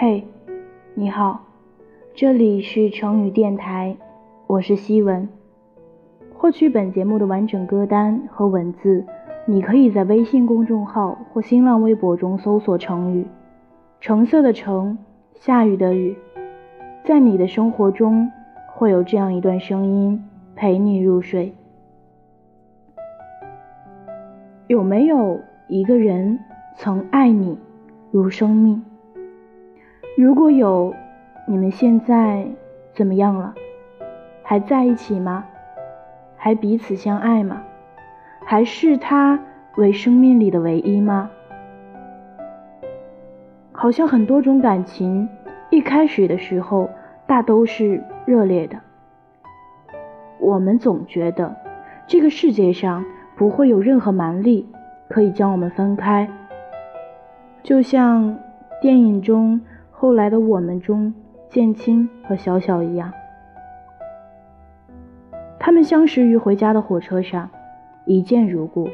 嘿，你好，这里是成语电台，我是西文。获取本节目的完整歌单和文字，你可以在微信公众号或新浪微博中搜索“成语”，橙色的橙，下雨的雨。在你的生活中，会有这样一段声音陪你入睡。有没有一个人曾爱你如生命？如果有，你们现在怎么样了？还在一起吗？还彼此相爱吗？还视他为生命里的唯一吗？好像很多种感情，一开始的时候大都是热烈的。我们总觉得这个世界上不会有任何蛮力可以将我们分开，就像电影中。后来的我们中，建青和小小一样，他们相识于回家的火车上，一见如故。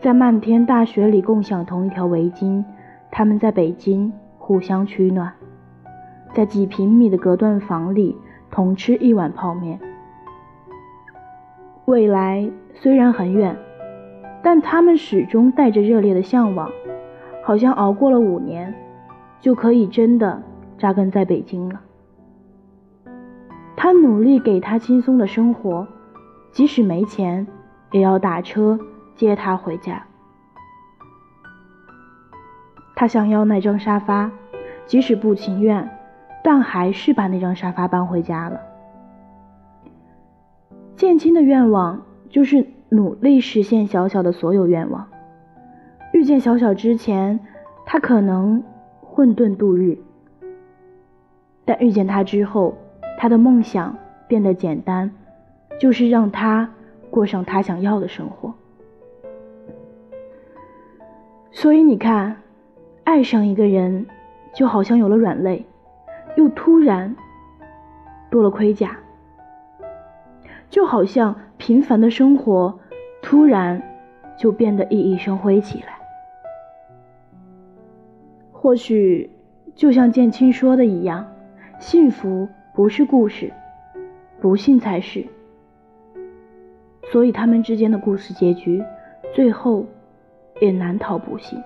在漫天大雪里共享同一条围巾，他们在北京互相取暖，在几平米的隔断房里同吃一碗泡面。未来虽然很远，但他们始终带着热烈的向往，好像熬过了五年。就可以真的扎根在北京了。他努力给他轻松的生活，即使没钱，也要打车接他回家。他想要那张沙发，即使不情愿，但还是把那张沙发搬回家了。建青的愿望就是努力实现小小的所有愿望。遇见小小之前，他可能。混沌度日，但遇见他之后，他的梦想变得简单，就是让他过上他想要的生活。所以你看，爱上一个人，就好像有了软肋，又突然多了盔甲，就好像平凡的生活突然就变得熠熠生辉起来。或许就像建青说的一样，幸福不是故事，不幸才是。所以他们之间的故事结局，最后也难逃不幸。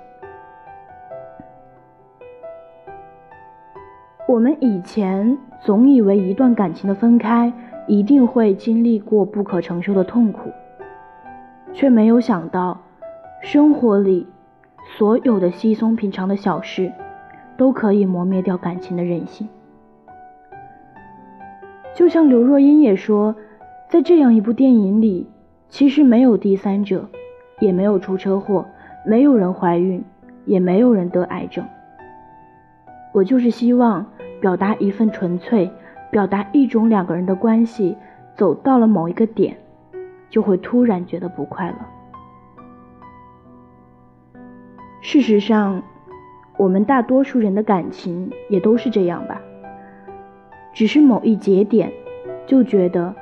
我们以前总以为一段感情的分开一定会经历过不可承受的痛苦，却没有想到生活里。所有的稀松平常的小事，都可以磨灭掉感情的韧性。就像刘若英也说，在这样一部电影里，其实没有第三者，也没有出车祸，没有人怀孕，也没有人得癌症。我就是希望表达一份纯粹，表达一种两个人的关系走到了某一个点，就会突然觉得不快乐。事实上，我们大多数人的感情也都是这样吧。只是某一节点，就觉得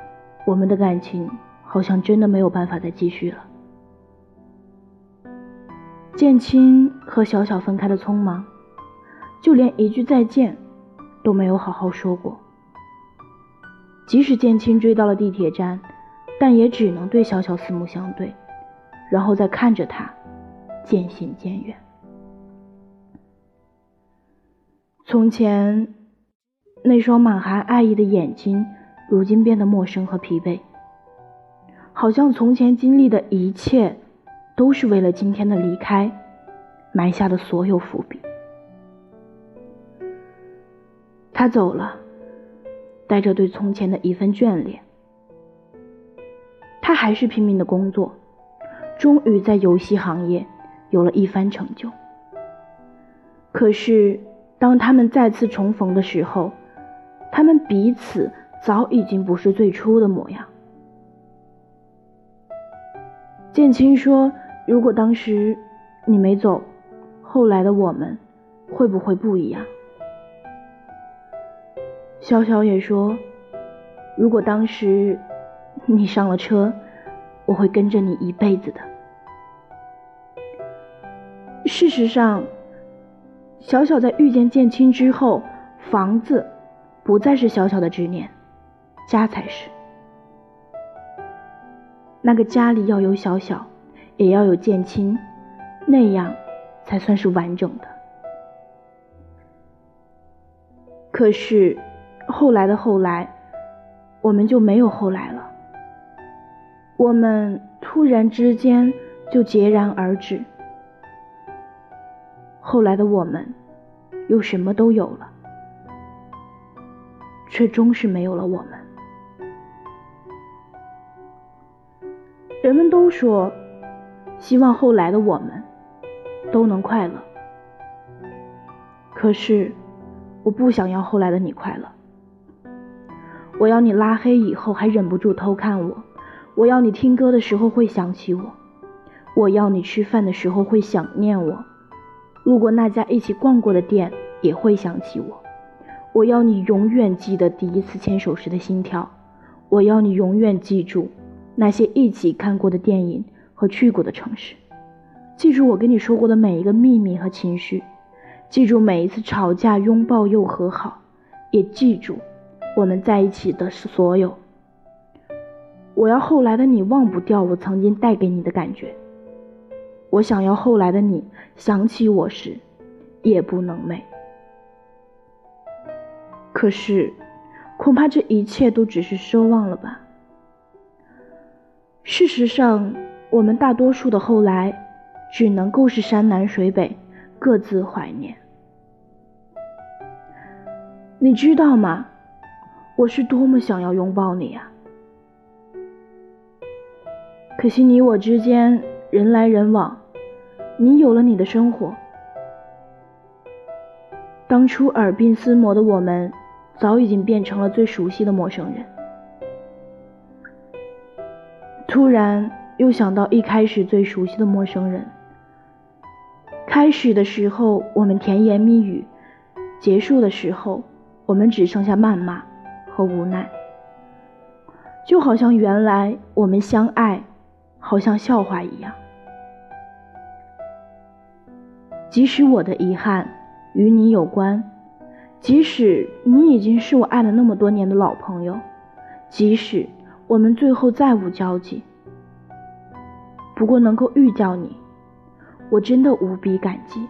我们的感情好像真的没有办法再继续了。建青和小小分开的匆忙，就连一句再见都没有好好说过。即使建青追到了地铁站，但也只能对小小四目相对，然后再看着他。渐行渐远。从前那双满含爱意的眼睛，如今变得陌生和疲惫，好像从前经历的一切，都是为了今天的离开埋下的所有伏笔。他走了，带着对从前的一份眷恋。他还是拼命的工作，终于在游戏行业。有了一番成就，可是当他们再次重逢的时候，他们彼此早已经不是最初的模样。建青说：“如果当时你没走，后来的我们会不会不一样？”潇潇也说：“如果当时你上了车，我会跟着你一辈子的。”事实上，小小在遇见建青之后，房子不再是小小的执念，家才是。那个家里要有小小，也要有建青，那样才算是完整的。可是后来的后来，我们就没有后来了。我们突然之间就戛然而止。后来的我们，又什么都有了，却终是没有了我们。人们都说，希望后来的我们都能快乐。可是，我不想要后来的你快乐。我要你拉黑以后还忍不住偷看我，我要你听歌的时候会想起我，我要你吃饭的时候会想念我。路过那家一起逛过的店，也会想起我。我要你永远记得第一次牵手时的心跳。我要你永远记住那些一起看过的电影和去过的城市。记住我跟你说过的每一个秘密和情绪。记住每一次吵架、拥抱又和好。也记住我们在一起的所有。我要后来的你忘不掉我曾经带给你的感觉。我想要后来的你想起我时，夜不能寐。可是，恐怕这一切都只是奢望了吧。事实上，我们大多数的后来，只能够是山南水北，各自怀念。你知道吗？我是多么想要拥抱你呀！可惜你我之间人来人往。你有了你的生活，当初耳鬓厮磨的我们，早已经变成了最熟悉的陌生人。突然又想到一开始最熟悉的陌生人。开始的时候我们甜言蜜语，结束的时候我们只剩下谩骂和无奈。就好像原来我们相爱，好像笑话一样。即使我的遗憾与你有关，即使你已经是我爱了那么多年的老朋友，即使我们最后再无交集，不过能够遇到你，我真的无比感激。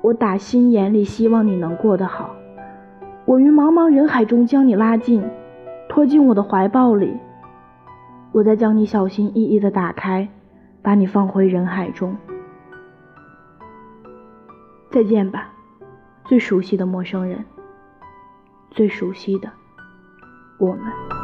我打心眼里希望你能过得好。我于茫茫人海中将你拉近，拖进我的怀抱里。我再将你小心翼翼地打开，把你放回人海中。再见吧，最熟悉的陌生人，最熟悉的我们。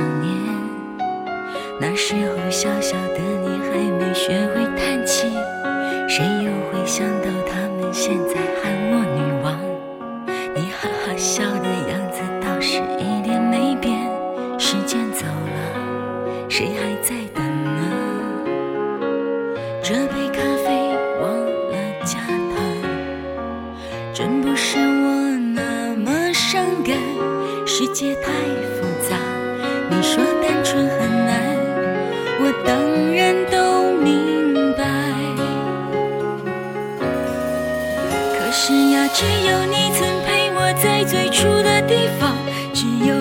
想念那时候小小的你还没学会叹气，谁又会想到他们现在喊我女王？你哈哈笑的样子倒是一点没变。时间走了，谁还在等呢？这杯咖啡忘了加糖，真不是我那么伤感。世界太，你说单纯很难。我当然都明白，可是呀，只有你曾陪我在最初的地方，只有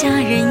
佳人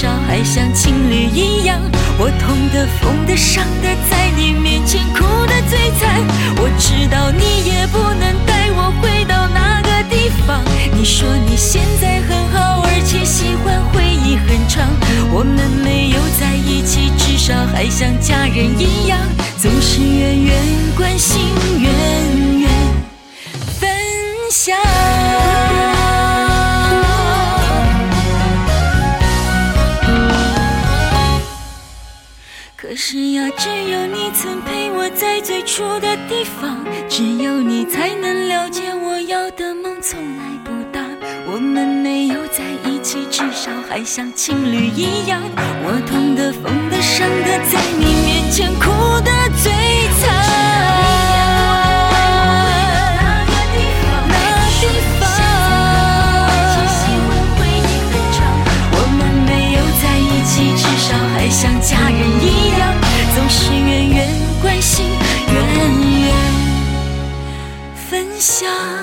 少还像情侣一样我痛的疯的伤的在住的地方，只有你才能了解。我要的梦从来不大，我们没有在一起，至少还像情侣一样。我痛的、疯的、伤的，在你面前哭的最惨。我们没有在一起，至少还像家人一样。家